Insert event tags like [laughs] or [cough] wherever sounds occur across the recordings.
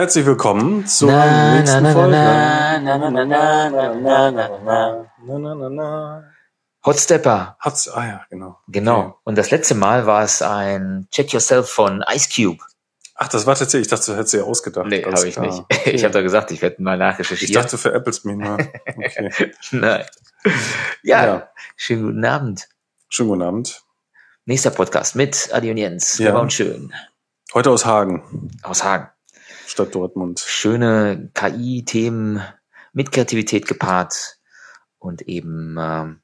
Herzlich willkommen zur nächsten Folge. Hotstepper. Hot's, ah ja, genau. Genau. Okay. Und das letzte Mal war es ein Check Yourself von Ice Cube. Ach, das war tatsächlich, ich dachte, du hättest dir ausgedacht. Nee, habe ich nicht. Okay. Ich habe da gesagt, ich werde mal nachrecherchieren. Ich dachte, du veräppelst mich mal. Okay. Nein. Ja, ja, schönen guten Abend. Schönen guten Abend. Nächster Podcast mit Adi und Jens. Ja. War und schön. Heute aus Hagen. Aus Hagen. Stadt Dortmund. Schöne KI-Themen mit Kreativität gepaart und eben ähm,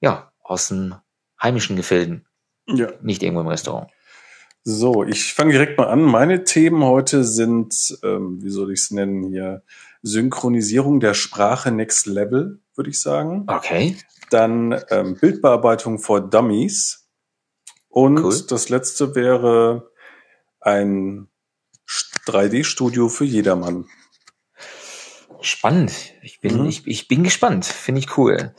ja aus den heimischen Gefilden, Ja. nicht irgendwo im Restaurant. So, ich fange direkt mal an. Meine Themen heute sind, ähm, wie soll ich es nennen hier, Synchronisierung der Sprache Next Level, würde ich sagen. Okay. Dann ähm, Bildbearbeitung for Dummies. Und Cool. das letzte wäre ein 3D-Studio für jedermann. Spannend. Ich bin, Mhm. ich, ich bin gespannt. Finde ich cool.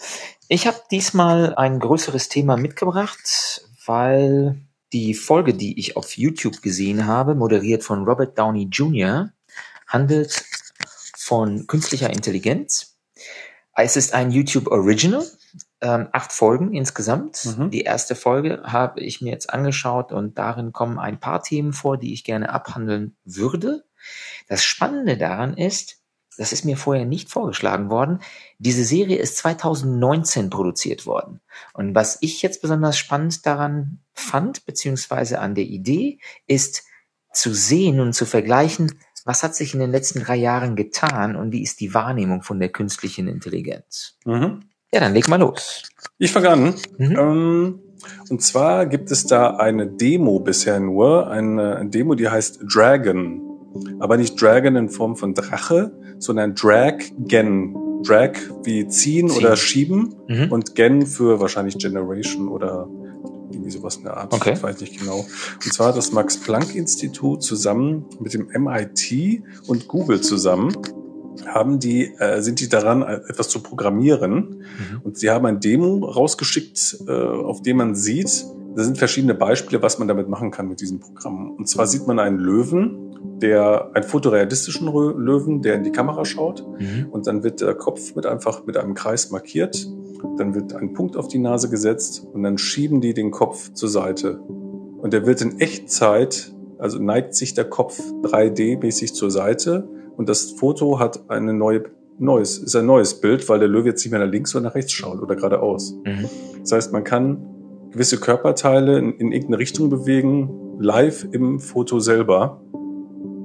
Ich habe diesmal ein größeres Thema mitgebracht, weil die Folge, die ich auf YouTube gesehen habe, moderiert von Robert Downey Jr., handelt von künstlicher Intelligenz. Es ist ein YouTube Original, ähm, acht Folgen insgesamt. Mhm. Die erste Folge habe ich mir jetzt angeschaut und darin kommen ein paar Themen vor, die ich gerne abhandeln würde. Das Spannende daran ist, das ist mir vorher nicht vorgeschlagen worden. Diese Serie ist 2019 produziert worden. Und was ich jetzt besonders spannend daran fand, beziehungsweise an der Idee, ist zu sehen und zu vergleichen, was hat sich in den letzten drei Jahren getan und wie ist die Wahrnehmung von der künstlichen Intelligenz. Mhm. Ja, dann leg mal los. Ich fange an. Mhm. Ähm, und zwar gibt es da eine Demo bisher nur, eine Demo, die heißt Dragon. Aber nicht Dragon in Form von Drache, sondern Drag-Gen. Drag wie ziehen, Ziehen. oder schieben Mhm. und Gen für wahrscheinlich Generation oder irgendwie sowas in der Art. Okay. Ich weiß nicht genau. Und zwar hat das Max-Planck-Institut zusammen mit dem MIT und Google zusammen haben die, äh, sind die daran, äh, etwas zu programmieren. Mhm. Und sie haben ein Demo rausgeschickt, äh, auf dem man sieht, da sind verschiedene Beispiele, was man damit machen kann mit diesem Programm. Und zwar sieht man einen Löwen, der, einen fotorealistischen Löwen, der in die Kamera schaut. Mhm. Und dann wird der Kopf mit einfach mit einem Kreis markiert. Dann wird ein Punkt auf die Nase gesetzt und dann schieben die den Kopf zur Seite. Und der wird in Echtzeit, also neigt sich der Kopf 3D-mäßig zur Seite und das Foto hat eine neue, neues, ist ein neues Bild, weil der Löwe jetzt nicht mehr nach links oder nach rechts schaut oder geradeaus. Mhm. Das heißt, man kann gewisse Körperteile in, in irgendeine Richtung bewegen, live im Foto selber.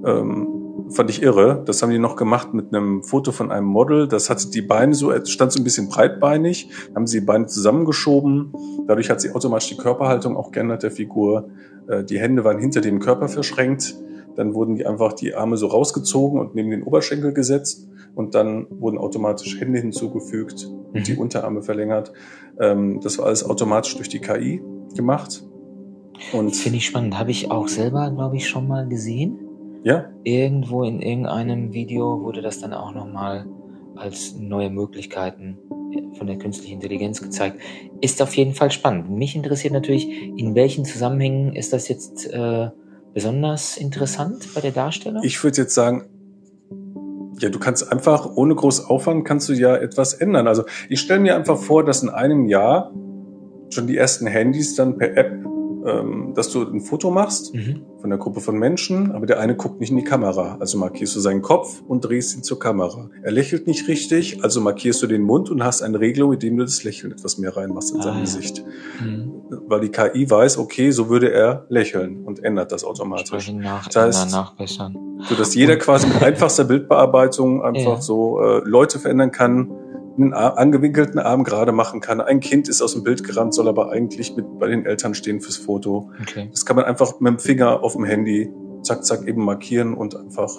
Ähm, fand ich irre. Das haben die noch gemacht mit einem Foto von einem Model. Das hatte die Beine so, stand so ein bisschen breitbeinig, haben sie die Beine zusammengeschoben. Dadurch hat sie automatisch die Körperhaltung auch geändert der Figur. Äh, die Hände waren hinter dem Körper verschränkt. Dann wurden die einfach die Arme so rausgezogen und neben den Oberschenkel gesetzt. Und dann wurden automatisch Hände hinzugefügt und die Mhm. Unterarme verlängert. Ähm, das war alles automatisch durch die KI gemacht. Und Finde ich spannend. Habe ich auch selber, glaube ich, schon mal gesehen. ja, Irgendwo in irgendeinem Video wurde das dann auch nochmal als neue Möglichkeiten von der künstlichen Intelligenz gezeigt. Ist auf jeden Fall spannend. Mich interessiert natürlich, in welchen Zusammenhängen ist das jetzt äh, besonders interessant bei der Darstellung? ich würde jetzt sagen, ja, du kannst einfach ohne groß Aufwand kannst du ja etwas ändern. Also ich stelle mir einfach vor, dass in einem Jahr schon die ersten Handys dann per App, ähm, dass du ein Foto machst mhm. von einer Gruppe von Menschen, aber der eine guckt nicht in die Kamera. Also markierst du seinen Kopf und drehst ihn zur Kamera. Er lächelt nicht richtig, also markierst du den Mund und hast eine Regelung, indem du das Lächeln etwas mehr reinmachst in Ah, sein ja. Gesicht. Mhm. Weil die KI weiß, okay, so würde er lächeln und ändert das automatisch. Nach, Das heißt- nachbessern. So dass jeder [laughs] quasi mit einfachster Bildbearbeitung einfach Ja. so äh, Leute verändern kann, einen angewinkelten Arm gerade machen kann. Ein Kind ist aus dem Bild gerannt, soll aber eigentlich mit bei den Eltern stehen fürs Foto. Okay. Das kann man einfach mit dem Finger auf dem Handy zack, zack eben markieren und einfach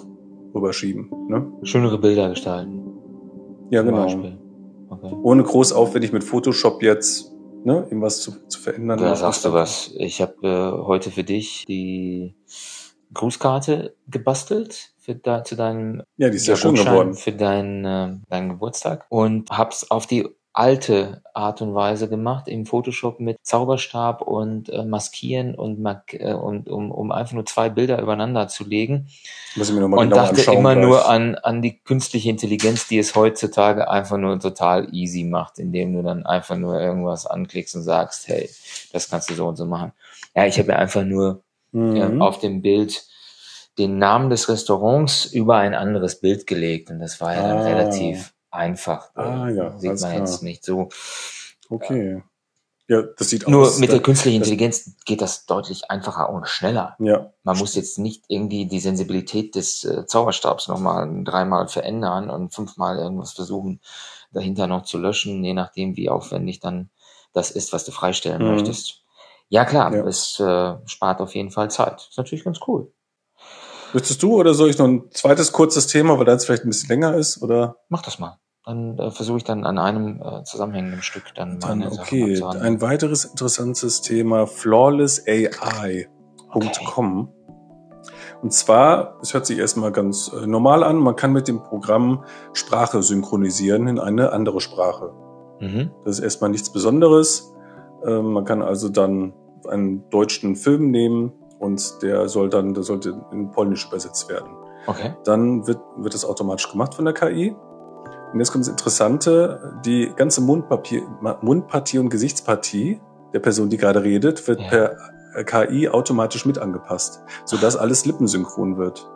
rüberschieben. Ne? Schönere Bilder gestalten. Ja, genau. Beispiel. Okay. Ohne groß aufwendig mit Photoshop jetzt ne, irgendwas zu, zu verändern. Da sagst du was. Ich habe äh, heute für dich die Grußkarte gebastelt für da, zu deinem Ja, die ist ja, schön geworden. für deinen, äh, deinen Geburtstag und hab's auf die alte Art und Weise gemacht im Photoshop mit Zauberstab und äh, Maskieren und, Mark äh, und um, um einfach nur zwei Bilder übereinander zu legen. Muss ich mir noch mal und genau dachte immer gleich. nur an, an die künstliche Intelligenz, die es heutzutage einfach nur total easy macht, indem du dann einfach nur irgendwas anklickst und sagst, hey, das kannst du so und so machen. Ja, ich habe mir einfach nur Mhm. äh, auf dem Bild den Namen des Restaurants über ein anderes Bild gelegt und das war ja dann Ah. relativ einfach. Ah, ja, Sieht man klar. jetzt nicht so. Okay. Ja, das sieht Nur aus. mit der da- künstlichen Intelligenz geht das deutlich einfacher und schneller. Ja, Man muss jetzt nicht irgendwie die Sensibilität des äh, Zauberstabs nochmal dreimal verändern und fünfmal irgendwas versuchen, dahinter noch zu löschen, je nachdem, wie aufwendig dann das ist, was du freistellen Mhm. möchtest. Ja klar, Ja. es äh, spart auf jeden Fall Zeit. Ist natürlich ganz cool. Möchtest du oder soll ich noch ein zweites kurzes Thema, weil das vielleicht ein bisschen länger ist? Oder Mach das mal. Dann äh, versuche ich dann an einem äh, zusammenhängenden Stück dann dann meine Sachen okay. Ein weiteres interessantes Thema, flawlessai.com. Und zwar, es hört sich erstmal ganz äh, normal an, man kann mit dem Programm Sprache synchronisieren in eine andere Sprache. Mhm. Das ist erstmal nichts Besonderes. Ähm, man kann also dann einen deutschen Film nehmen und der soll dann, der sollte in Polnisch übersetzt werden. Okay. Dann wird, wird das automatisch gemacht von der KI. Und jetzt kommt das Interessante, die ganze Mundpapier, Mundpartie und Gesichtspartie der Person, die gerade redet, wird Ja. per KI automatisch mit angepasst, sodass alles lippensynchron wird.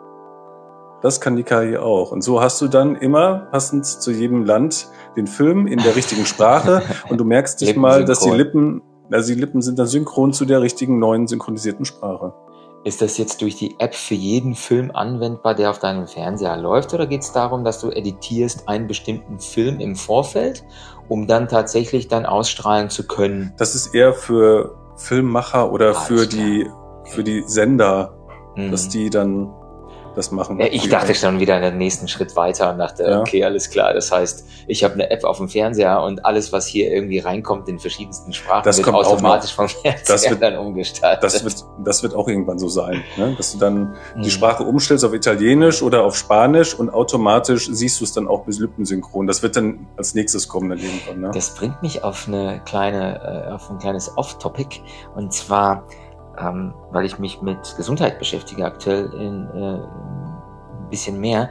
Das kann die KI auch. Und so hast du dann immer passend zu jedem Land den Film in der richtigen Sprache [laughs] und du merkst dich mal, dass die. Lippen, also die Lippen sind dann synchron zu der richtigen neuen synchronisierten Sprache. Ist das jetzt durch die App für jeden Film anwendbar, der auf deinem Fernseher läuft? Oder geht es darum, dass du editierst einen bestimmten Film im Vorfeld, um dann tatsächlich dann ausstrahlen zu können? Das ist eher für Filmmacher oder Alles für die, für die Sender, Mhm. dass die dann das machen. Ja, ich dachte schon wieder einen nächsten Schritt weiter und dachte, Ja. okay, alles klar. Das heißt, ich habe eine App auf dem Fernseher und alles, was hier irgendwie reinkommt in verschiedensten Sprachen, Das wird automatisch vom Fernseher Das wird- [laughs] dann umgestaltet. Das wird, das wird auch irgendwann so sein, ne? dass du dann Mhm. die Sprache umstellst auf Italienisch oder auf Spanisch und automatisch siehst du es dann auch bis lippensynchron. Das wird dann als nächstes kommen dann irgendwann. Ne? Das bringt mich auf eine kleine, äh, auf ein kleines Off-Topic. Und zwar, ähm, weil ich mich mit Gesundheit beschäftige aktuell in, äh, ein bisschen mehr.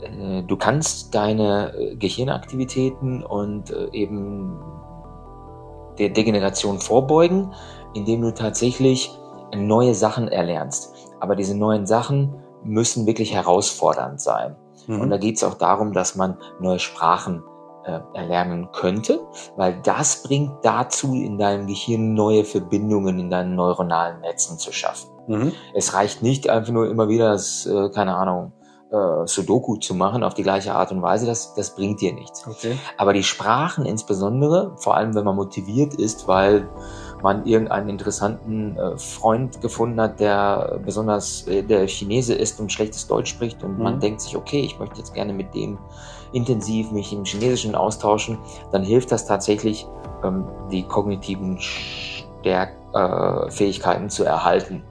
Äh, du kannst deine äh, Gehirnaktivitäten und äh, eben der Degeneration vorbeugen, indem du tatsächlich neue Sachen erlernst. Aber diese neuen Sachen müssen wirklich herausfordernd sein. Und da Mhm. geht es auch darum, dass man neue Sprachen äh, erlernen könnte, weil das bringt dazu, in deinem Gehirn neue Verbindungen in deinen neuronalen Netzen zu schaffen. Mhm. Es reicht nicht einfach nur immer wieder, das, äh, keine Ahnung, äh, Sudoku zu machen auf die gleiche Art und Weise, das, das bringt dir nichts. Okay. Aber die Sprachen insbesondere, vor allem wenn man motiviert ist, weil man irgendeinen interessanten äh, Freund gefunden hat, der besonders äh, der Chinese ist und schlechtes Deutsch spricht und man Mhm. denkt sich, okay, ich möchte jetzt gerne mit dem intensiv mich im Chinesischen austauschen, dann hilft das tatsächlich, ähm, die kognitiven Stärk äh, Fähigkeiten zu erhalten.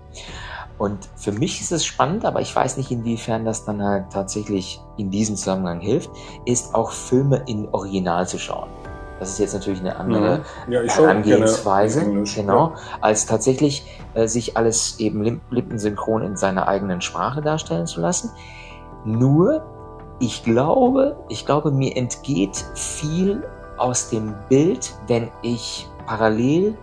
Und für mich ist es spannend, aber ich weiß nicht, inwiefern das dann halt tatsächlich in diesem Zusammenhang hilft, ist auch Filme in Original zu schauen. Das ist jetzt natürlich eine andere Mhm. Ja, Herangehensweise, Englisch. genau, als tatsächlich äh, sich alles eben lippensynchron in seiner eigenen Sprache darstellen zu lassen. Nur, ich glaube, ich glaube, mir entgeht viel aus dem Bild, wenn ich parallel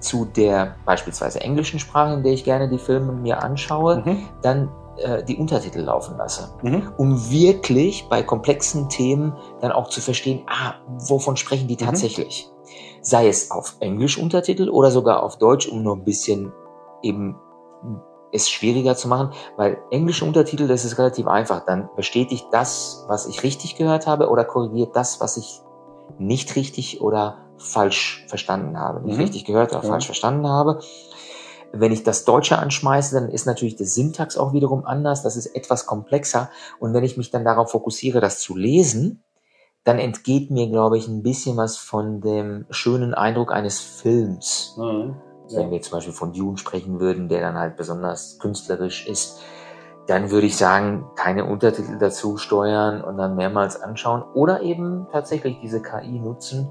zu der beispielsweise englischen Sprache, in der ich gerne die Filme mir anschaue, Mhm. dann äh, die Untertitel laufen lasse Mhm. um wirklich bei komplexen Themen dann auch zu verstehen, ah, wovon sprechen die Mhm. tatsächlich? Sei es auf Englisch Untertitel oder sogar auf Deutsch, um nur ein bisschen eben es schwieriger zu machen, weil englische Untertitel, das ist relativ einfach. Dann bestätigt das, was ich richtig gehört habe oder korrigiert das, was ich nicht richtig oder falsch verstanden habe. Nicht Mhm. richtig gehört oder Ja. falsch verstanden habe. Wenn ich das Deutsche anschmeiße, dann ist natürlich der Syntax auch wiederum anders. Das ist etwas komplexer. Und wenn ich mich dann darauf fokussiere, das zu lesen, dann entgeht mir, glaube ich, ein bisschen was von dem schönen Eindruck eines Films. Mhm. Wenn wir zum Beispiel von Dune sprechen würden, der dann halt besonders künstlerisch ist. dann würde ich sagen, keine Untertitel dazu steuern und dann mehrmals anschauen oder eben tatsächlich diese KI nutzen,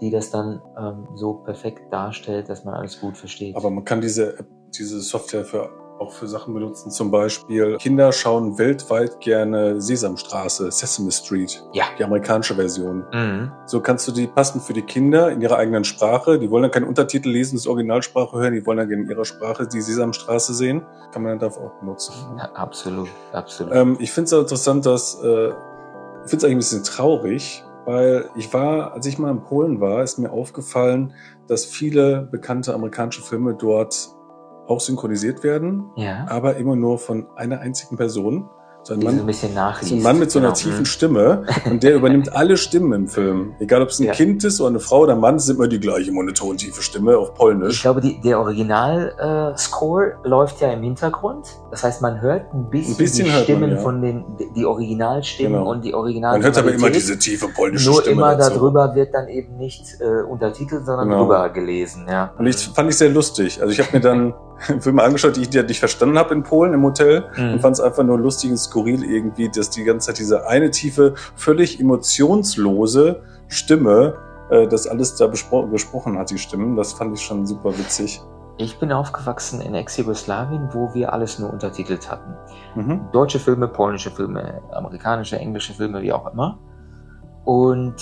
die das dann ähm, so perfekt darstellt, dass man alles gut versteht. Aber man kann diese, diese Software für auch für Sachen benutzen. Zum Beispiel, Kinder schauen weltweit gerne Sesamstraße, Sesame Street, ja. die amerikanische Version. Mhm. So kannst du die passen für die Kinder in ihrer eigenen Sprache. Die wollen dann keine Untertitel lesen, das Originalsprache hören, die wollen dann in ihrer Sprache die Sesamstraße sehen. Kann man dann dafür auch benutzen. Ja, absolut, absolut. Ähm, ich finde es auch interessant, dass äh, ich finde es eigentlich ein bisschen traurig, weil ich war, als ich mal in Polen war, ist mir aufgefallen, dass viele bekannte amerikanische Filme dort auch synchronisiert werden, ja. aber immer nur von einer einzigen Person. So ein Die so ein Mann, bisschen nachliest. so ein Mann mit so einer Genau. tiefen Mhm. Stimme und der übernimmt [laughs] alle Stimmen im Film. Egal, ob es ein Ja. Kind ist oder eine Frau oder ein Mann, es ist immer die gleiche monoton tiefe Stimme auf Ich Polnisch. glaube, die, der Original-Score läuft ja im Hintergrund. Das heißt, man hört ein bisschen, Ein bisschen die hört man, Stimmen ja. von den, die Originalstimmen Genau. und die Original. Man hört aber immer diese tiefe polnische Nur Stimme immer dazu. darüber wird dann eben nicht äh, untertitelt, sondern Genau. drüber gelesen. Ja. Und ich fand ich sehr lustig. Also ich habe mir dann [laughs] [laughs] Filme angeschaut, die ich nicht verstanden habe in Polen im Hotel Mhm. und fand es einfach nur lustig und skurril irgendwie, dass die ganze Zeit diese eine tiefe, völlig emotionslose Stimme äh, das alles da bespro gesprochen hat, die Stimmen. Das fand ich schon super witzig. Ich bin aufgewachsen in Ex-Jugoslawien, wo wir alles nur untertitelt hatten. Mhm. Deutsche Filme, polnische Filme, amerikanische, englische Filme, wie auch immer. Und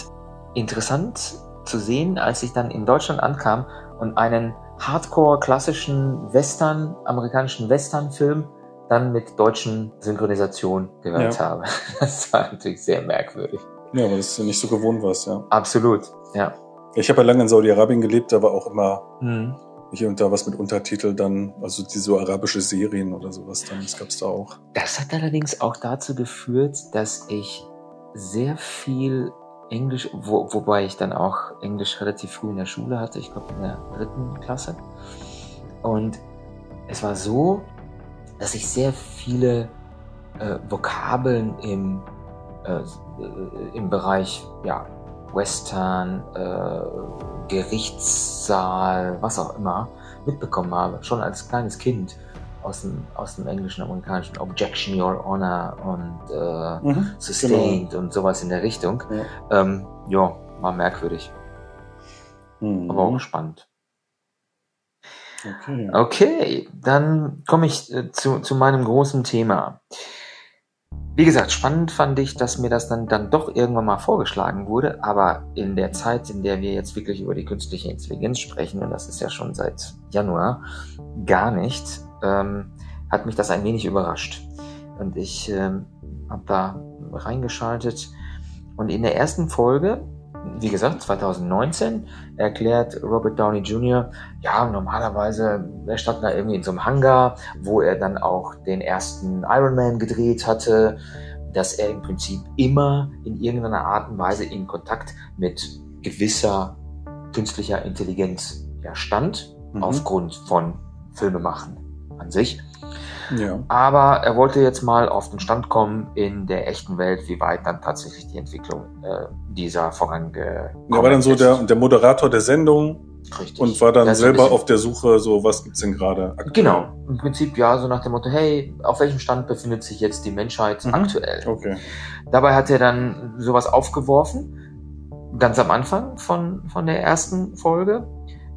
interessant zu sehen, als ich dann in Deutschland ankam und einen hardcore klassischen Western, amerikanischen Western-Film dann mit deutschen Synchronisation gehört Ja. habe. [laughs] Das war natürlich sehr merkwürdig. Ja, ist ja nicht so gewohnt was, ja. Absolut, ja. Ich habe ja lange in Saudi-Arabien gelebt, da war auch immer Mhm. hier und da was mit Untertitel dann, also die so arabische Serien oder sowas dann, das gab's da auch. Das hat allerdings auch dazu geführt, dass ich sehr viel Englisch, wo, wobei ich dann auch Englisch relativ früh in der Schule hatte, ich glaube in der dritten Klasse. Und es war so, dass ich sehr viele äh, Vokabeln im, äh, äh, im Bereich ja, Western, äh, Gerichtssaal, was auch immer, mitbekommen habe, schon als kleines Kind aus dem, aus dem englischen, amerikanischen Objection, Your Honor und äh, Mhm. Sustained und sowas in der Richtung. Ja. Ähm, ja, war merkwürdig, Mhm. aber auch spannend. Okay. Okay, dann komme ich äh, zu, zu meinem großen Thema. Wie gesagt, spannend fand ich, dass mir das dann, dann doch irgendwann mal vorgeschlagen wurde, aber in der Zeit, in der wir jetzt wirklich über die künstliche Intelligenz sprechen, und das ist ja schon seit Januar, gar nicht, ähm, hat mich das ein wenig überrascht. Und ich ähm, habe da reingeschaltet und in der ersten Folge, wie gesagt, 2019, erklärt Robert Downey Jr., ja, normalerweise, er stand da irgendwie in so einem Hangar, wo er dann auch den ersten Iron Man gedreht hatte, dass er im Prinzip immer in irgendeiner Art und Weise in Kontakt mit gewisser künstlicher Intelligenz ja, stand, Mhm. aufgrund von Filmemachen an sich. Ja. Aber er wollte jetzt mal auf den Stand kommen in der echten Welt, wie weit dann tatsächlich die Entwicklung äh, dieser vorangekommen Er war dann so ist. der, der Moderator der Sendung Richtig. und war dann Das ist selber auf der Suche, so was gibt's denn gerade aktuell? Genau, im Prinzip ja, so nach dem Motto, hey, auf welchem Stand befindet sich jetzt die Menschheit Mhm. aktuell? Okay. Dabei hat er dann sowas aufgeworfen, ganz am Anfang von, von der ersten Folge.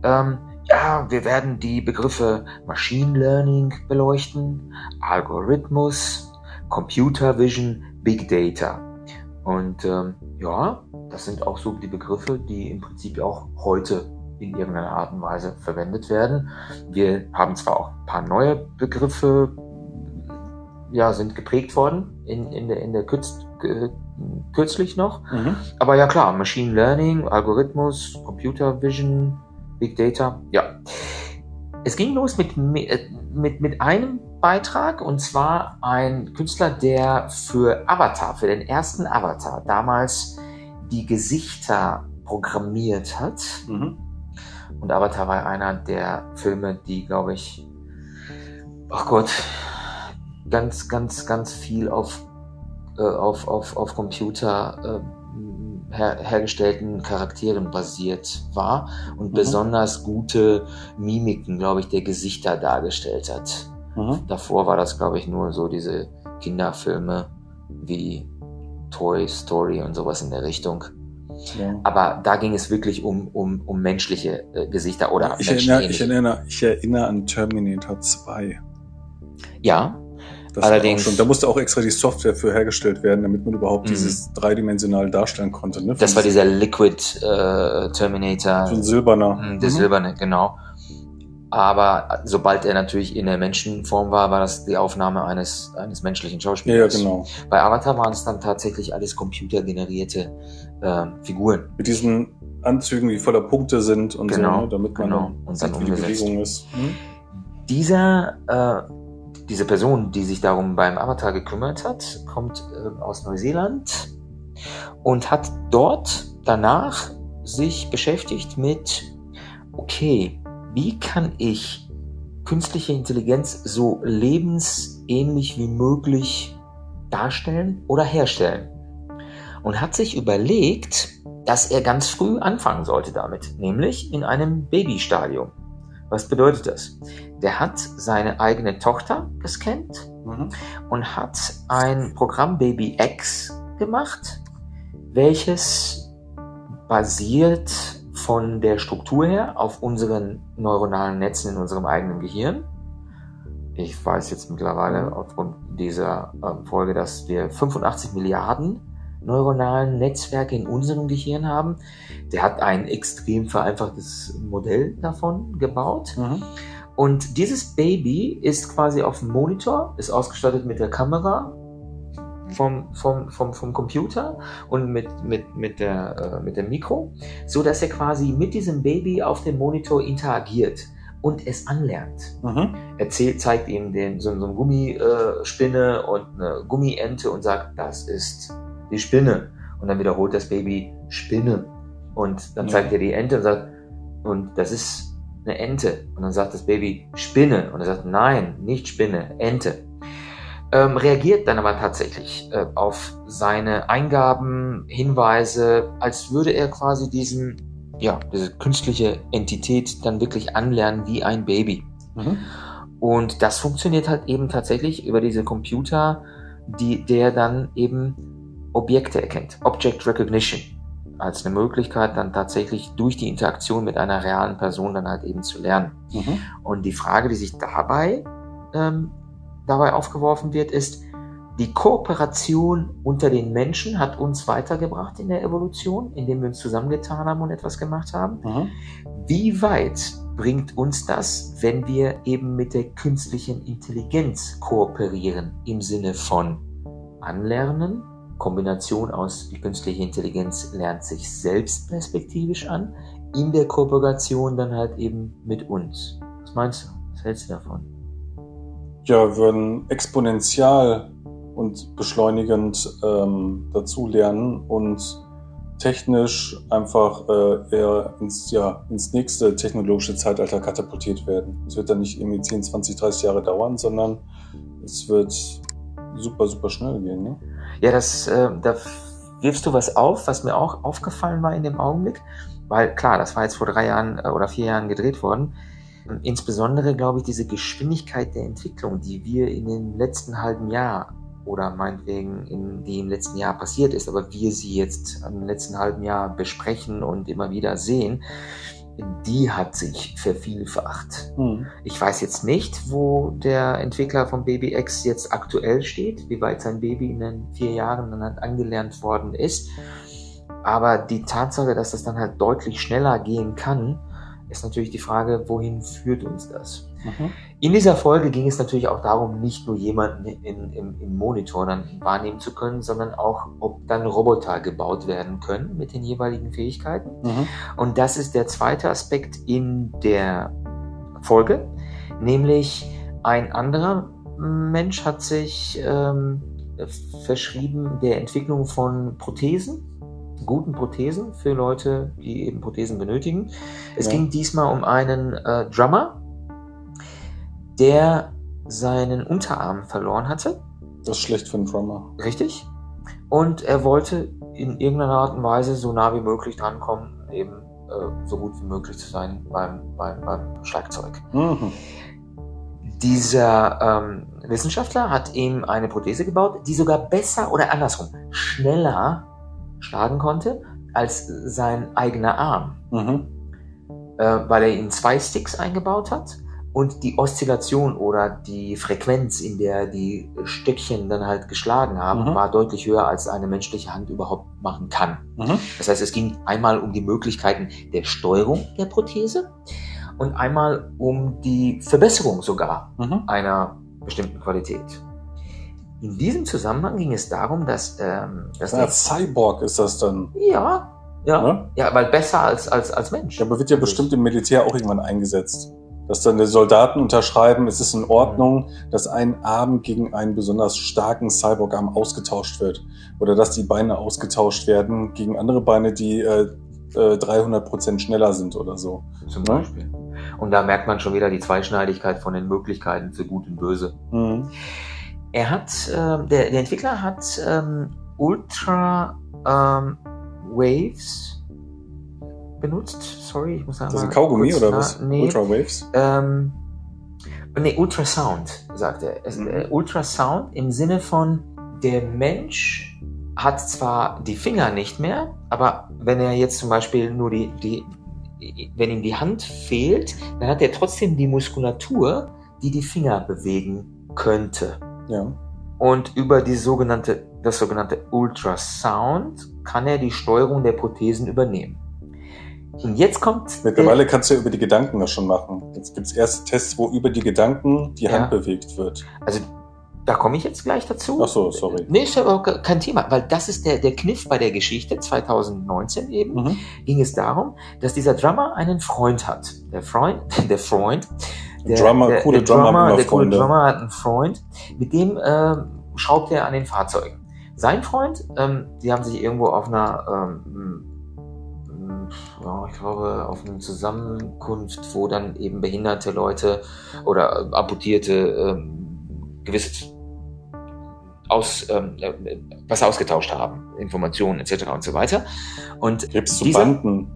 Ähm, ja, wir werden die Begriffe Machine Learning beleuchten, Algorithmus, Computer Vision, Big Data. Und ähm, ja, das sind auch so die Begriffe, die im Prinzip auch heute in irgendeiner Art und Weise verwendet werden. Wir haben zwar auch ein paar neue Begriffe, ja, sind geprägt worden in, in der, in der Kürz, äh, kürzlich noch. Mhm. Aber ja klar, Machine Learning, Algorithmus, Computer Vision, Big Data, ja. Es ging los mit, äh, mit, mit einem Beitrag und zwar ein Künstler, der für Avatar, für den ersten Avatar damals die Gesichter programmiert hat. Mhm. Und Avatar war einer der Filme, die, glaube ich, ach Gott, ganz, ganz, ganz viel auf, äh, auf, auf, auf Computer äh, her, hergestellten Charakteren basiert war und Mhm. besonders gute Mimiken, glaube ich, der Gesichter dargestellt hat. Mhm. Davor war das, glaube ich, nur so diese Kinderfilme wie Toy Story und sowas in der Richtung. Ja. Aber da ging es wirklich um, um, um menschliche äh, Gesichter oder Ich erinnere, ich, erinnere, ich erinnere an Terminator 2. Ja, Das Allerdings- schon, da musste auch extra die Software für hergestellt werden, damit man überhaupt Mhm. dieses dreidimensional darstellen konnte. Ne? das war dieser Liquid äh, Terminator. so ein silberner. Mm, Der Mhm. silberne, genau. Aber sobald er natürlich in der Menschenform war, war das die Aufnahme eines, eines menschlichen Ja, ja, Schauspielers. genau. Bei Avatar waren es dann tatsächlich alles computergenerierte ähm, Figuren. Mit diesen Anzügen, die voller Punkte sind und Genau, so, ne? damit man genau. dann Und sieht, dann wie die. Bewegung ist. Hm? Dieser, äh, diese Person, die sich darum beim Avatar gekümmert hat, kommt äh, aus Neuseeland und hat dort danach sich beschäftigt mit, okay, wie kann ich künstliche Intelligenz so lebensähnlich wie möglich darstellen oder herstellen? Und hat sich überlegt, dass er ganz früh anfangen sollte damit, nämlich in einem Babystadium. Was bedeutet das? Der hat seine eigene Tochter gescannt Mhm. und hat ein Programm Baby X gemacht, welches basiert von der Struktur her auf unseren neuronalen Netzen in unserem eigenen Gehirn. Ich weiß jetzt mittlerweile aufgrund dieser ähm, Folge, dass wir 85 Milliarden neuronalen Netzwerke in unserem Gehirn haben. Der hat ein extrem vereinfachtes Modell davon gebaut. Mhm. Und dieses Baby ist quasi auf dem Monitor, ist ausgestattet mit der Kamera vom, vom, vom, vom Computer und mit, mit, mit, der, äh, mit dem Mikro, so dass er quasi mit diesem Baby auf dem Monitor interagiert und es anlernt. Mhm. Er zählt, zeigt ihm den, so, so eine Gummispinne Spinne und eine Gummiente und sagt, das ist die Spinne. Und dann wiederholt das Baby Spinne. Und dann Ja. zeigt er die Ente und sagt, und das ist eine Ente. Und dann sagt das Baby Spinne. Und er sagt, nein, nicht Spinne, Ente. Ähm, reagiert dann aber tatsächlich äh, auf seine Eingaben, Hinweise, als würde er quasi diesen, ja, diese künstliche Entität dann wirklich anlernen wie ein Baby. Mhm. Und das funktioniert halt eben tatsächlich über diese Computer, die, der dann eben Objekte erkennt. Object Recognition. Als eine Möglichkeit, dann tatsächlich durch die Interaktion mit einer realen Person dann halt eben zu lernen. Mhm. Und die Frage, die sich dabei, ähm, dabei aufgeworfen wird, ist, die Kooperation unter den Menschen hat uns weitergebracht in der Evolution, indem wir uns zusammengetan haben und etwas gemacht haben. Mhm. Wie weit bringt uns das, wenn wir eben mit der künstlichen Intelligenz kooperieren im Sinne von Anlernen, Kombination aus die künstliche Intelligenz lernt sich selbst perspektivisch an, in der Kooperation dann halt eben mit uns. Was meinst du? Was hältst du davon? Ja, würden exponentiell und beschleunigend ähm, dazulernen und technisch einfach äh, eher ins, ja, ins nächste technologische Zeitalter katapultiert werden. Es wird dann nicht irgendwie 10, 20, 30 Jahre dauern, sondern es wird super, super schnell gehen. Ne? Ja, das, äh, da wirfst du was auf, was mir auch aufgefallen war in dem Augenblick, weil klar, das war jetzt vor drei Jahren äh, oder vier Jahren gedreht worden. Insbesondere, glaube ich, diese Geschwindigkeit der Entwicklung, die wir in dem letzten halben Jahr oder meinetwegen, in, die im letzten Jahr passiert ist, aber wir sie jetzt im letzten halben Jahr besprechen und immer wieder sehen, die hat sich vervielfacht. Mhm. Ich weiß jetzt nicht, wo der Entwickler von Baby X jetzt aktuell steht, wie weit sein Baby in den vier Jahren dann halt angelernt worden ist. Aber die Tatsache, dass das dann halt deutlich schneller gehen kann, ist natürlich die Frage, wohin führt uns das? Mhm. In dieser Folge ging es natürlich auch darum, nicht nur jemanden in, im, im Monitor dann wahrnehmen zu können, sondern auch, ob dann Roboter gebaut werden können mit den jeweiligen Fähigkeiten. Mhm. Und das ist der zweite Aspekt in der Folge, nämlich ein anderer Mensch hat sich ähm, verschrieben der Entwicklung von Prothesen, guten Prothesen für Leute, die eben Prothesen benötigen. Es Ja. ging diesmal um einen äh, Drummer, der seinen Unterarm verloren hatte. Das ist schlecht für einen Drummer. Richtig. Und er wollte in irgendeiner Art und Weise so nah wie möglich drankommen, eben äh, so gut wie möglich zu sein beim, beim, beim Schlagzeug. Mhm. Dieser ähm, Wissenschaftler hat ihm eine Prothese gebaut, die sogar besser oder andersrum schneller schlagen konnte als sein eigener Arm, Mhm. äh, weil er in zwei Sticks eingebaut hat und die Oszillation oder die Frequenz, in der die Stöckchen dann halt geschlagen haben, Mhm. war deutlich höher, als eine menschliche Hand überhaupt machen kann. Mhm. Das heißt, es ging einmal um die Möglichkeiten der Steuerung der Prothese und einmal um die Verbesserung sogar Mhm. einer bestimmten Qualität. In diesem Zusammenhang ging es darum, dass, ähm, dass Ja, Cyborg ist das dann. ja, ja, Ne? ja, weil besser als, als, als Mensch. Ja, aber wird ja bestimmt im Militär auch irgendwann eingesetzt. Dass dann die Soldaten unterschreiben, es ist in Ordnung, dass ein Arm gegen einen besonders starken Cyborg-Arm ausgetauscht wird. Oder dass die Beine ausgetauscht werden gegen andere Beine, die äh, äh, 300% schneller sind oder so. zum Ne? Beispiel. Und da merkt man schon wieder die Zweischneidigkeit von den Möglichkeiten für Gut und Böse. Mhm. Er hat, ähm, der, der Entwickler hat ähm, Ultra ähm, Waves benutzt. Sorry, ich muss sagen. Das ist ein Kaugummi oder was? Nee, Ultra Waves? ähm, nee, Ultrasound, sagt er. Es, Mhm. äh, Ultrasound im Sinne von, der Mensch hat zwar die Finger nicht mehr, aber wenn er jetzt zum Beispiel nur die, die wenn ihm die Hand fehlt, dann hat er trotzdem die Muskulatur, die die Finger bewegen könnte. Ja. Und über die sogenannte, das sogenannte Ultrasound kann er die Steuerung der Prothesen übernehmen. Und jetzt kommt Mittlerweile kannst du ja über die Gedanken das schon machen. Jetzt gibt's erste Tests, wo über die Gedanken die Ja. Hand bewegt wird. also da komme ich jetzt gleich dazu. Ach so, sorry. Nee, ist ja aber ke- kein Thema, weil das ist der, der Kniff bei der Geschichte 2019 eben. Mhm. Ging es darum, dass dieser Drummer einen Freund hat. Der Freund, [laughs] der Freund, der, Drummer, der, coole der Drummer, Drummer, der coole. Drummer hat einen Freund, mit dem äh, schraubt er an den Fahrzeugen. Sein Freund, ähm, die haben sich irgendwo auf einer, ähm, ja, ich glaube, auf einer Zusammenkunft, wo dann eben behinderte Leute oder äh, amputierte ähm, gewisse aus, ähm, äh, was ausgetauscht haben, Informationen etc. und so weiter. Und Gibt's so dieser- Banden,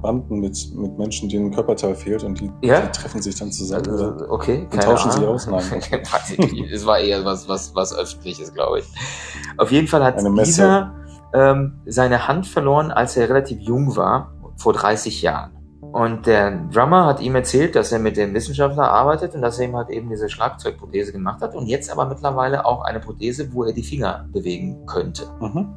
Banden mit, mit Menschen, denen ein Körperteil fehlt und die, Ja. die treffen sich dann zusammen. Also, okay, Und tauschen sie aus? Nein. [laughs] Es war eher was, was, was öffentliches, glaube ich. Auf jeden Fall hat dieser ähm, seine Hand verloren, als er relativ jung war, vor 30 Jahren. Und der Drummer hat ihm erzählt, dass er mit dem Wissenschaftler arbeitet und dass er ihm halt eben diese Schlagzeugprothese gemacht hat und jetzt aber mittlerweile auch eine Prothese, wo er die Finger bewegen könnte. Mhm.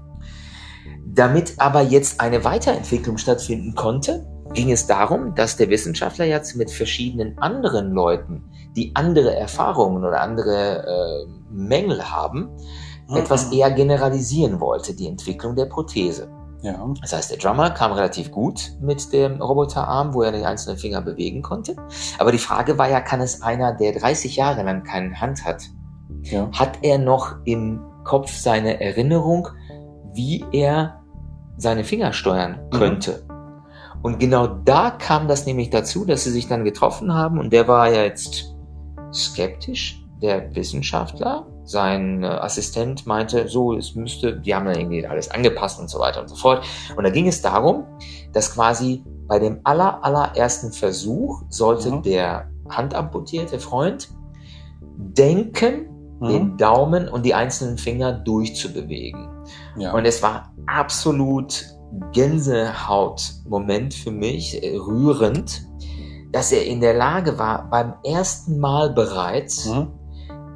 Damit aber jetzt eine Weiterentwicklung stattfinden konnte, ging es darum, dass der Wissenschaftler jetzt mit verschiedenen anderen Leuten, die andere Erfahrungen oder andere äh, Mängel haben, Mhm. etwas eher generalisieren wollte, die Entwicklung der Prothese. Ja. Das heißt, der Drummer kam relativ gut mit dem Roboterarm, wo er die einzelnen Finger bewegen konnte. Aber die Frage war ja, kann es einer, der 30 Jahre lang keine Hand hat, Ja. hat er noch im Kopf seine Erinnerung, wie er seine Finger steuern Mhm. könnte? Und genau da kam das nämlich dazu, dass sie sich dann getroffen haben und der war ja jetzt skeptisch, der Wissenschaftler. Sein äh, Assistent meinte, so, es müsste, die haben dann irgendwie alles angepasst und so weiter und so fort. Und da ging es darum, dass quasi bei dem aller, allerersten Versuch sollte Mhm. der handamputierte Freund denken, Mhm. den Daumen und die einzelnen Finger durchzubewegen. ja. Und es war absolut Gänsehaut-Moment für mich, äh, rührend, dass er in der Lage war, beim ersten Mal bereits Mhm.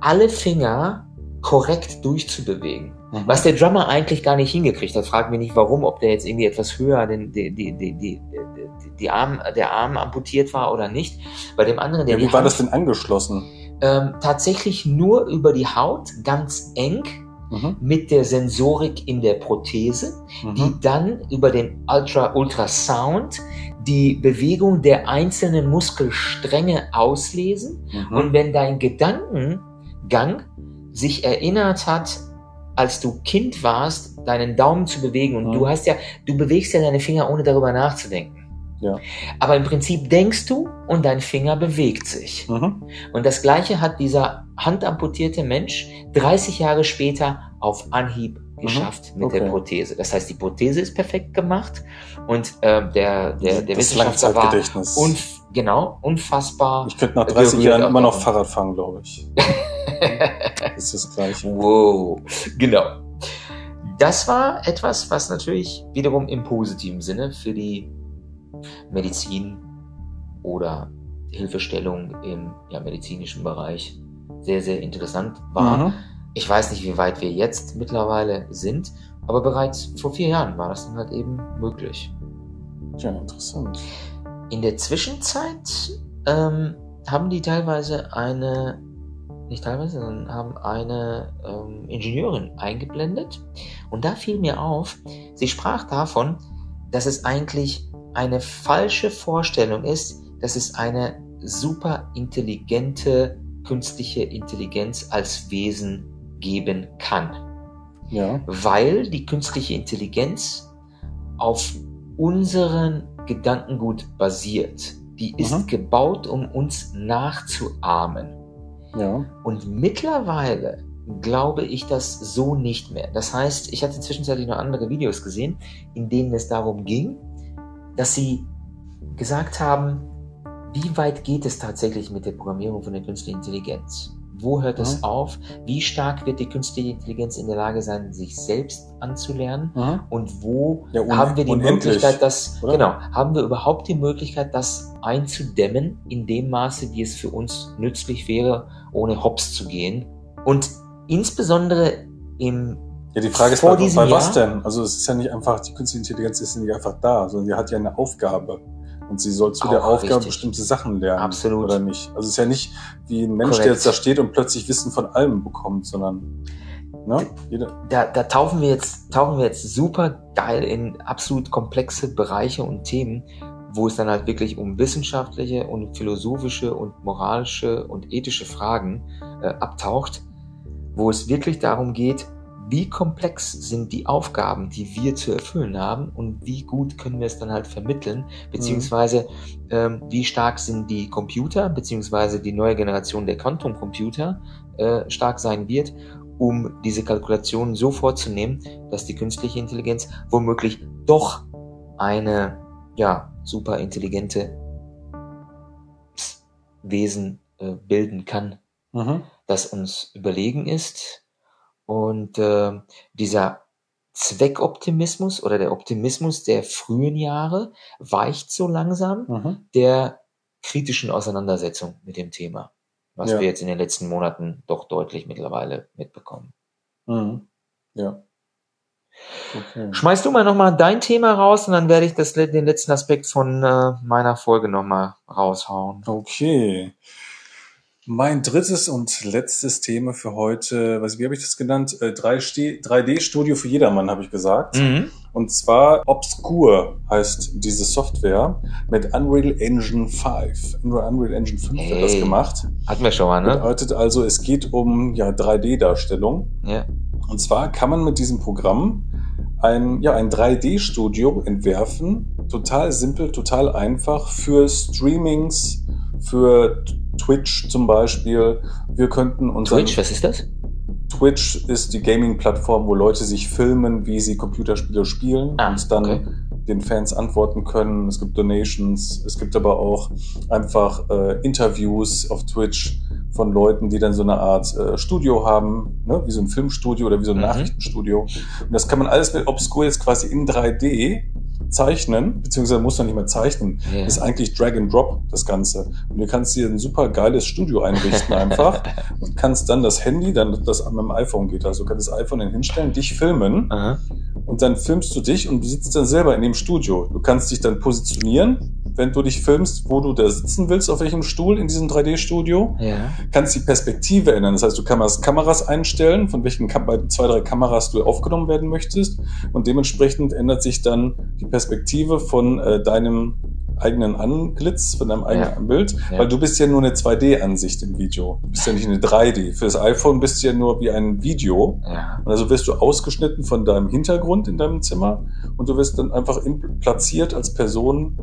alle Finger korrekt durchzubewegen. Mhm. Was der Drummer eigentlich gar nicht hingekriegt hat, fragt mich nicht warum, ob der jetzt irgendwie etwas höher den, die, die, die, die, die, die Arm, der Arm amputiert war oder nicht. Bei dem anderen, der ja, die wie war Hand- das denn angeschlossen? ähm, tatsächlich nur über die Haut, ganz eng, Mhm. mit der Sensorik in der Prothese, die Mhm. dann über den Ultra Ultrasound die Bewegung der einzelnen Muskelstränge auslesen. Mhm. Und wenn dein Gedankengang sich erinnert hat, als du Kind warst, deinen Daumen zu bewegen, und Mhm. du hast ja, du bewegst ja deine Finger, ohne darüber nachzudenken. Ja. Aber im Prinzip denkst du und dein Finger bewegt sich. Mhm. Und das Gleiche hat dieser handamputierte Mensch 30 Jahre später auf Anhieb geschafft mit der Mhm. Okay. Prothese. Das heißt, die Prothese ist perfekt gemacht und äh, der, der, der Das Wissenschaftler war Langzeitgedächtnis. Genau, unfassbar. Ich könnte nach 30 Berührt Jahren immer noch. Fahrrad fahren, glaube ich. [laughs] Das ist das Gleiche. Wow, genau. Das war etwas, was natürlich wiederum im positiven Sinne für die Medizin oder Hilfestellung im ja, medizinischen Bereich sehr, sehr interessant war. Mhm. Ich weiß nicht, wie weit wir jetzt mittlerweile sind, aber bereits vor vier Jahren war das dann halt eben möglich. Ja, interessant. In der Zwischenzeit ähm, haben die teilweise eine, nicht teilweise, sondern haben eine ähm, Ingenieurin eingeblendet. Und da fiel mir auf, sie sprach davon, dass es eigentlich eine falsche Vorstellung ist, dass es eine super intelligente künstliche Intelligenz als Wesen geben kann Ja. weil die künstliche Intelligenz auf unseren Gedankengut basiert. Die ist gebaut, um uns nachzuahmen. Ja. Und mittlerweile glaube ich das so nicht mehr. Das heißt, ich hatte zwischenzeitlich noch andere Videos gesehen, in denen es darum ging, dass sie gesagt haben, wie weit geht es tatsächlich mit der Programmierung von der künstlichen Intelligenz? Wo hört es Mhm. auf? Wie stark wird die künstliche Intelligenz in der Lage sein, sich selbst anzulernen? Mhm. Und wo Ja, haben wir die Möglichkeit, das, oder? genau, haben wir überhaupt die Möglichkeit, das einzudämmen, in dem Maße, wie es für uns nützlich wäre, ohne hops zu gehen? Und insbesondere im, Ja, die Frage ist, bei, bei was Jahr- denn? Also es ist ja nicht einfach, die künstliche Intelligenz ist ja nicht einfach da, sondern sie hat ja eine Aufgabe. Und sie soll zu Auch der Aufgabe richtig. bestimmte Sachen lernen. Absolut. Oder nicht? Also es ist ja nicht wie ein Mensch, der Korrekt. jetzt da steht und plötzlich Wissen von allem bekommt, sondern ne? Jeder, da, da tauchen wir jetzt, tauchen wir jetzt super geil in absolut komplexe Bereiche und Themen, wo es dann halt wirklich um wissenschaftliche und philosophische und moralische und ethische Fragen äh, abtaucht, wo es wirklich darum geht, wie komplex sind die Aufgaben, die wir zu erfüllen haben und wie gut können wir es dann halt vermitteln, beziehungsweise ähm, wie stark sind die Computer, beziehungsweise die neue Generation der Quantumcomputer äh, stark sein wird, um diese Kalkulationen so vorzunehmen, dass die künstliche Intelligenz womöglich doch eine ja, super intelligente Wesen äh, bilden kann, mhm. das uns überlegen ist. Und äh, dieser Zweckoptimismus oder der Optimismus der frühen Jahre weicht so langsam Mhm. der kritischen Auseinandersetzung mit dem Thema, was Ja. wir jetzt in den letzten Monaten doch deutlich mittlerweile mitbekommen. Mhm. Ja. Okay. Schmeißt du mal nochmal dein Thema raus und dann werde ich das, den letzten Aspekt von äh, meiner Folge nochmal raushauen. Okay. Mein drittes und letztes Thema für heute, was, wie habe ich das genannt? Äh, 3D-Studio für jedermann, habe ich gesagt. Mhm. Und zwar Obscure heißt diese Software mit Unreal Engine 5. Unreal Engine 5 wird das Hey. gemacht. Hatten wir schon mal, ne? Bedeutet also, es geht um ja, 3D-Darstellung. Ja. Und zwar kann man mit diesem Programm ein, ja, ein 3D-Studio entwerfen. Total simpel, total einfach für Streamings, für Twitch zum Beispiel. Wir könnten unseren Twitch, was ist das? Twitch ist die Gaming-Plattform, wo Leute sich filmen, wie sie Computerspiele spielen Ah, und dann okay. den Fans antworten können. Es gibt Donations, es gibt aber auch einfach äh, Interviews auf Twitch von Leuten, die dann so eine Art äh, Studio haben, ne? wie so ein Filmstudio oder wie so ein Mhm. Nachrichtenstudio. Und das kann man alles mit Obscure jetzt quasi in 3D zeichnen, beziehungsweise muss man nicht mehr zeichnen. Das ist eigentlich Drag and Drop, das Ganze. Und du kannst dir ein super geiles Studio einrichten einfach [laughs] und kannst dann das Handy, dann das mit dem iPhone geht, also du kannst das iPhone dann hinstellen, dich filmen Aha. und dann filmst du dich und du sitzt dann selber in dem Studio. Du kannst dich dann positionieren, wenn du dich filmst, wo du da sitzen willst, auf welchem Stuhl in diesem 3D-Studio. Ja. Kannst die Perspektive ändern. Das heißt, du kannst Kameras einstellen, von welchen zwei, drei Kameras du aufgenommen werden möchtest. Und dementsprechend ändert sich dann die Perspektive von äh, deinem eigenen Anglitz, von deinem eigenen Ja. Bild, Ja. weil du bist ja nur eine 2D-Ansicht im Video. Du bist ja nicht eine 3D. Für das iPhone bist du ja nur wie ein Video. Ja. Und also wirst du ausgeschnitten von deinem Hintergrund in deinem Zimmer und du wirst dann einfach platziert als Person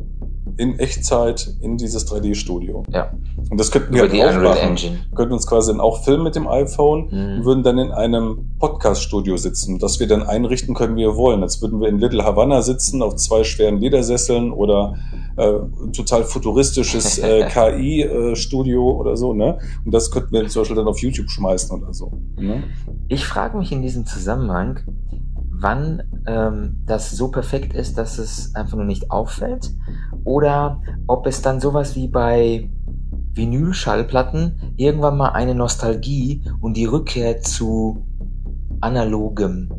in Echtzeit in dieses 3D-Studio. Ja. Und das könnten wir Über halt auch Unreal machen. Engine. Wir könnten uns quasi dann auch filmen mit dem iPhone und Mhm. würden dann in einem Podcast-Studio sitzen, das wir dann einrichten können, wie wir wollen. Als würden wir in Little Havana sitzen, auf zwei schweren Ledersesseln oder äh, total futuristisches äh, [laughs] KI-Studio oder so, ne? Und das könnten wir zum Beispiel dann auf YouTube schmeißen oder so. Ne? Ich frage mich in diesem Zusammenhang, wann ähm, das so perfekt ist, dass es einfach nur nicht auffällt, oder ob es dann sowas wie bei Vinylschallplatten irgendwann mal eine Nostalgie und die Rückkehr zu analogem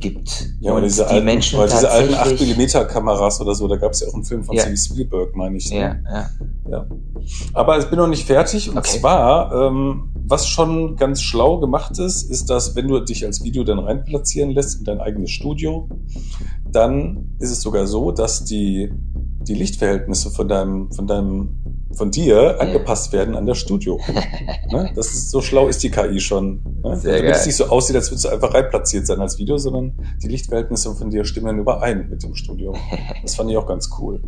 gibt. Ja, und oder diese die alten, Menschen oder diese alten tatsächlich- 8mm Kameras oder so, da gab es ja auch einen Film von Ja. Steven Spielberg, meine ich. Ja, Ne? ja. Ja. Aber ich bin noch nicht fertig. Und Okay. zwar, ähm, was schon ganz schlau gemacht ist, ist, dass wenn du dich als Video dann reinplatzieren lässt in dein eigenes Studio, dann ist es sogar so, dass die, die Lichtverhältnisse von deinem, von deinem, von dir angepasst werden an das Studio. [laughs] ne? Das ist so schlau ist die KI schon. Ne? Sehr Damit es geil. nicht so aussieht, als würdest du einfach reinplatziert sein als Video, sondern die Lichtverhältnisse von dir stimmen dann überein mit dem Studio. [laughs] Das fand ich auch ganz cool.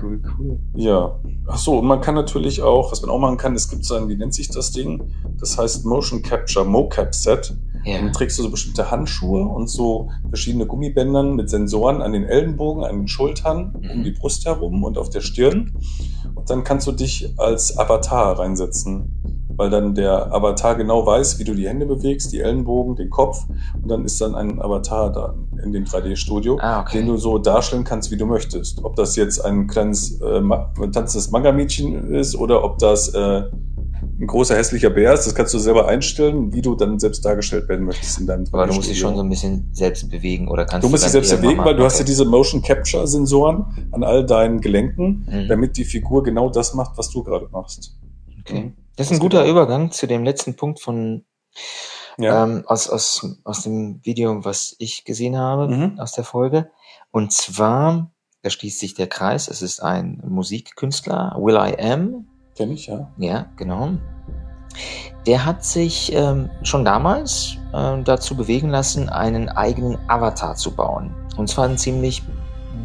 Cool, cool. Ja. Ach so, und man kann natürlich auch, was man auch machen kann, es gibt so ein, wie nennt sich das Ding? Das heißt Motion Capture Mocap Set. Ja. Dann trägst du so bestimmte Handschuhe und so verschiedene Gummibändern mit Sensoren an den Ellenbogen, an den Schultern, Mhm. um die Brust herum und auf der Stirn. Und dann kannst du dich als Avatar reinsetzen. Weil dann der Avatar genau weiß, wie du die Hände bewegst, die Ellenbogen, den Kopf. Und dann ist dann ein Avatar da in dem 3D-Studio Ah, okay. den du so darstellen kannst, wie du möchtest. Ob das jetzt ein kleines äh, Ma- tanzendes Manga-Mädchen ist oder ob das äh, ein großer hässlicher Bär ist, das kannst du selber einstellen, wie du dann selbst dargestellt werden möchtest in deinem Aber du musst dich schon so ein bisschen selbst bewegen oder kannst Du musst dich selbst bewegen, mal- weil du hast ja okay. diese Motion Capture Sensoren an all deinen Gelenken, Mhm. damit die Figur genau das macht, was du gerade machst. Okay. Mhm. Das ist ein guter Übergang zu dem letzten Punkt von Ja. ähm, aus, aus, aus dem Video, was ich gesehen habe, Mhm. aus der Folge. Und zwar, da schließt sich der Kreis, es ist ein Musikkünstler, Will I Am, Kenn ich, ja. ja, genau. Der hat sich ähm, schon damals ähm, dazu bewegen lassen, einen eigenen Avatar zu bauen. Und zwar einen ziemlich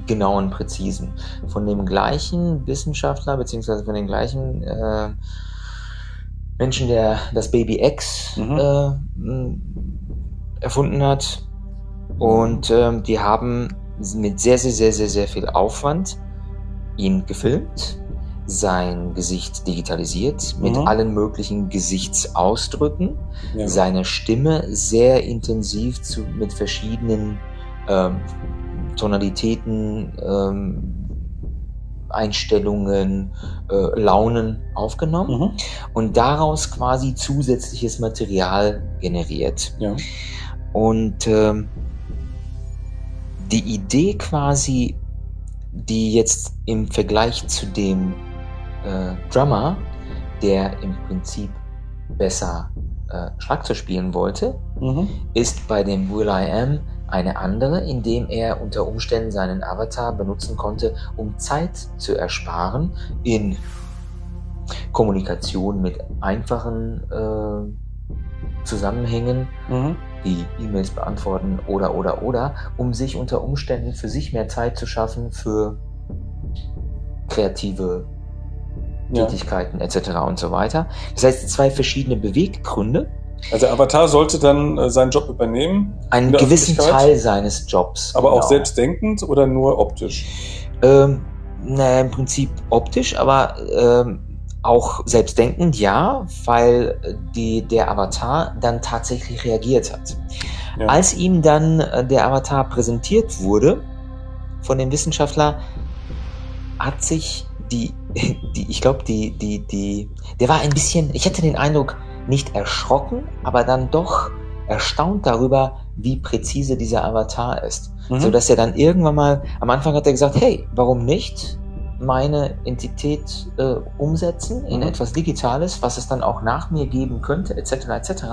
genauen, präzisen. Von dem gleichen Wissenschaftler, beziehungsweise von dem gleichen äh, Menschen, der das Baby X Mhm. äh, erfunden hat. Und ähm, die haben mit sehr, sehr, sehr, sehr, sehr viel Aufwand ihn gefilmt, sein Gesicht digitalisiert mit Mhm. allen möglichen Gesichtsausdrücken, ja. seine Stimme sehr intensiv zu, mit verschiedenen ähm, Tonalitäten, ähm, Einstellungen, äh, Launen aufgenommen Mhm. und daraus quasi zusätzliches Material generiert. ja. Und ähm, die Idee quasi, die jetzt im Vergleich zu dem äh, Drummer, der im Prinzip besser äh, Schlagzeug spielen wollte, Mhm. ist bei dem Will I Am eine andere, indem er unter Umständen seinen Avatar benutzen konnte, um Zeit zu ersparen in Kommunikation mit einfachen äh, Zusammenhängen, Mhm. wie E-Mails beantworten oder oder oder, um sich unter Umständen für sich mehr Zeit zu schaffen für kreative Ja. Tätigkeiten etc. und so weiter. Das heißt, zwei verschiedene Beweggründe, Also der Avatar sollte dann äh, seinen Job übernehmen, einen gewissen? Teil seines Jobs. aber auch genau. selbstdenkend oder nur optisch? Ähm, naja, im Prinzip optisch, aber ähm, auch selbstdenkend, ja, weil die, der Avatar dann tatsächlich reagiert hat. Ja. Als ihm dann äh, der Avatar präsentiert wurde von dem Wissenschaftler, hat sich die, [laughs] die ich glaube, die, die, die, der war ein bisschen, ich hatte den Eindruck, nicht erschrocken, aber dann doch erstaunt darüber, wie präzise dieser Avatar ist. Mhm. So dass er dann irgendwann mal, am Anfang hat er gesagt, hey, warum nicht meine Entität äh, umsetzen in Mhm. etwas Digitales, was es dann auch nach mir geben könnte, etc. etc.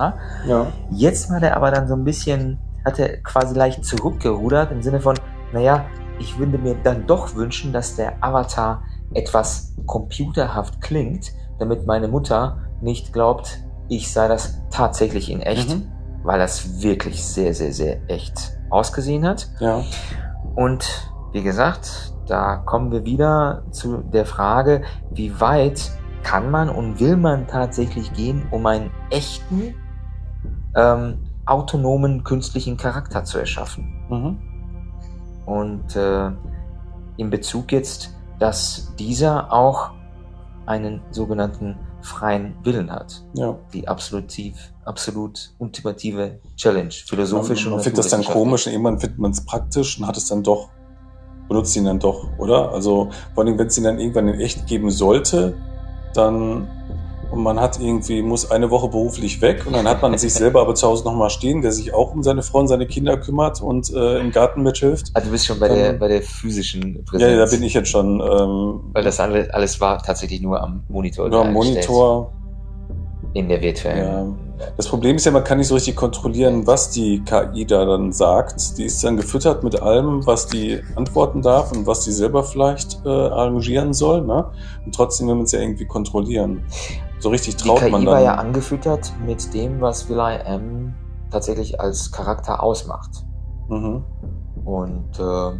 ja. Jetzt war der aber dann so ein bisschen, hat er quasi leicht zurückgerudert im Sinne von, naja, ich würde mir dann doch wünschen, dass der Avatar etwas computerhaft klingt, damit meine Mutter nicht glaubt, ich sei das tatsächlich in echt, Mhm. weil das wirklich sehr, sehr, sehr echt ausgesehen hat. Ja. Und wie gesagt, da kommen wir wieder zu der Frage, wie weit kann man und will man tatsächlich gehen, um einen echten, ähm, autonomen künstlichen Charakter zu erschaffen. Mhm. Und äh, in Bezug jetzt, dass dieser auch einen sogenannten freien Willen hat. Ja. Die absolutiv, absolut ultimative Challenge, philosophisch man, und man findet das dann komisch und irgendwann findet man es praktisch und hat es dann doch, benutzt ihn dann doch, oder? Also vor allem, wenn es ihn dann irgendwann in echt geben sollte, dann und man hat irgendwie, muss eine Woche beruflich weg und dann hat man sich selber aber zu Hause nochmal stehen, der sich auch um seine Frau und seine Kinder kümmert und äh, im Garten mithilft. Also du bist schon bei Dann- der, bei der physischen Präsenz. ja, da bin ich jetzt schon ähm, Weil das alles, alles war tatsächlich nur am Monitor. nur am. Monitor. In der virtuellen. Ja. Das Problem ist ja, man kann nicht so richtig kontrollieren, was die KI da dann sagt. Die ist dann gefüttert mit allem, was die antworten darf und was die selber vielleicht äh, arrangieren soll. Ne? Und trotzdem will man es ja irgendwie kontrollieren. So richtig Die traut KI man war dann. ja angefüttert mit dem, was Will I Am tatsächlich als Charakter ausmacht. mhm. Und äh,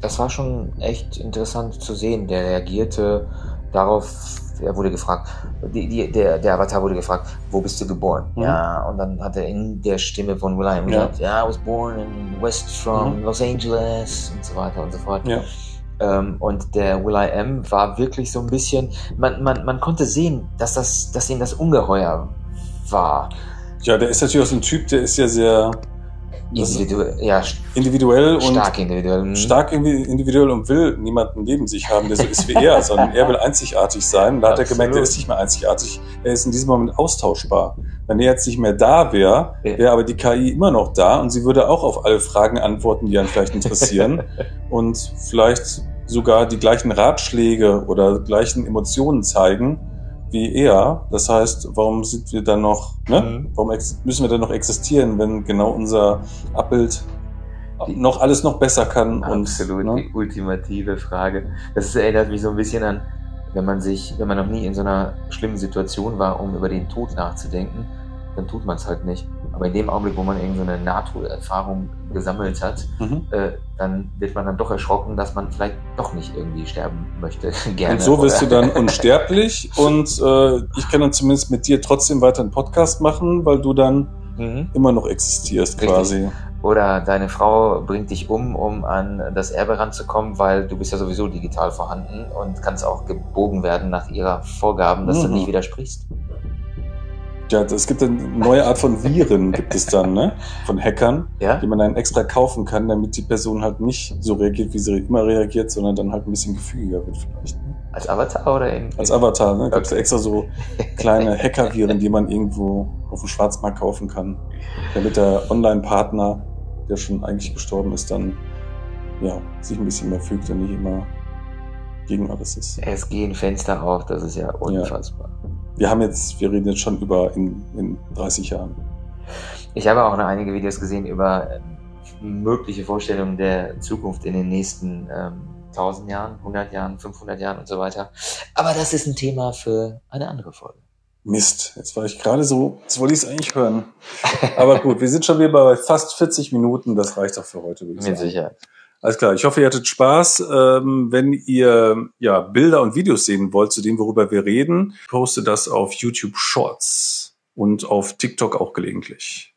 das war schon echt interessant zu sehen. Der reagierte darauf, er wurde gefragt, die, die, der, der Avatar wurde gefragt, wo bist du geboren? Mhm. Ja, und dann hat er in der Stimme von Will I Am Ja. gesagt, ja, I was born in West from Mhm. Los Angeles und so weiter und so fort. Ja. Ähm, und der Will I Am war wirklich so ein bisschen, man, man, man konnte sehen, dass das, dass ihm das ungeheuer war. ja, der ist natürlich auch so ein Typ, der ist ja sehr Individuell, ja, individuell und stark individuell. Mhm. stark individuell und will niemanden neben sich haben, der so ist wie er, sondern er will einzigartig sein. Da hat er gemerkt, er ist nicht mehr einzigartig. Er ist in diesem Moment austauschbar. Wenn er jetzt nicht mehr da wäre, wäre aber die KI immer noch da und sie würde auch auf alle Fragen antworten, die einen vielleicht interessieren [laughs] und vielleicht sogar die gleichen Ratschläge oder gleichen Emotionen zeigen wie er. Das heißt, warum sind wir dann noch, ne? Mhm. Warum müssen wir dann noch existieren, wenn genau unser Abbild noch alles noch besser kann Absolut, und ne? die ultimative Frage. Das erinnert mich so ein bisschen an, wenn man sich, wenn man noch nie in so einer schlimmen Situation war, um über den Tod nachzudenken, dann tut man es halt nicht. Aber in dem Augenblick, wo man irgendeine Nahtoderfahrung gesammelt hat, Mhm. äh, dann wird man dann doch erschrocken, dass man vielleicht doch nicht irgendwie sterben möchte. [laughs] Gerne. Und so wirst du dann [laughs] unsterblich und äh, ich kann dann zumindest mit dir trotzdem weiter einen Podcast machen, weil du dann Mhm. immer noch existierst Richtig. quasi. Oder deine Frau bringt dich um, um an das Erbe ranzukommen, weil du bist ja sowieso digital vorhanden und kannst auch gebogen werden nach ihrer Vorgaben, dass du Mhm. nicht widersprichst. Ja, es gibt eine neue Art von Viren, gibt es dann, ne? Von Hackern, Ja? die man dann extra kaufen kann, damit die Person halt nicht so reagiert, wie sie immer reagiert, sondern dann halt ein bisschen gefügiger wird vielleicht. Ne? Als Avatar oder in, Als Avatar, ne? Gibt es Okay. extra so kleine [laughs] Hacker-Viren, die man irgendwo auf dem Schwarzmarkt kaufen kann, damit der Online-Partner, der schon eigentlich gestorben ist, dann ja, sich ein bisschen mehr fügt und nicht immer gegen alles ist. Es gehen Fenster auf, das ist ja unfassbar. Wir haben jetzt, wir reden jetzt schon über in, in 30 Jahren. Ich habe auch noch einige Videos gesehen über ähm, mögliche Vorstellungen der Zukunft in den nächsten ähm, 1000 Jahren, 100 Jahren, 500 Jahren und so weiter. Aber das ist ein Thema für eine andere Folge. Mist, jetzt war ich gerade so, jetzt wollte ich es eigentlich hören. Aber gut, wir sind schon wieder bei fast 40 Minuten, das reicht doch für heute, würde ich Mit. Sicherheit. Alles klar, ich hoffe, ihr hattet Spaß. Ähm, wenn ihr ja Bilder und Videos sehen wollt, zu dem, worüber wir reden, poste das auf YouTube Shorts und auf TikTok auch gelegentlich.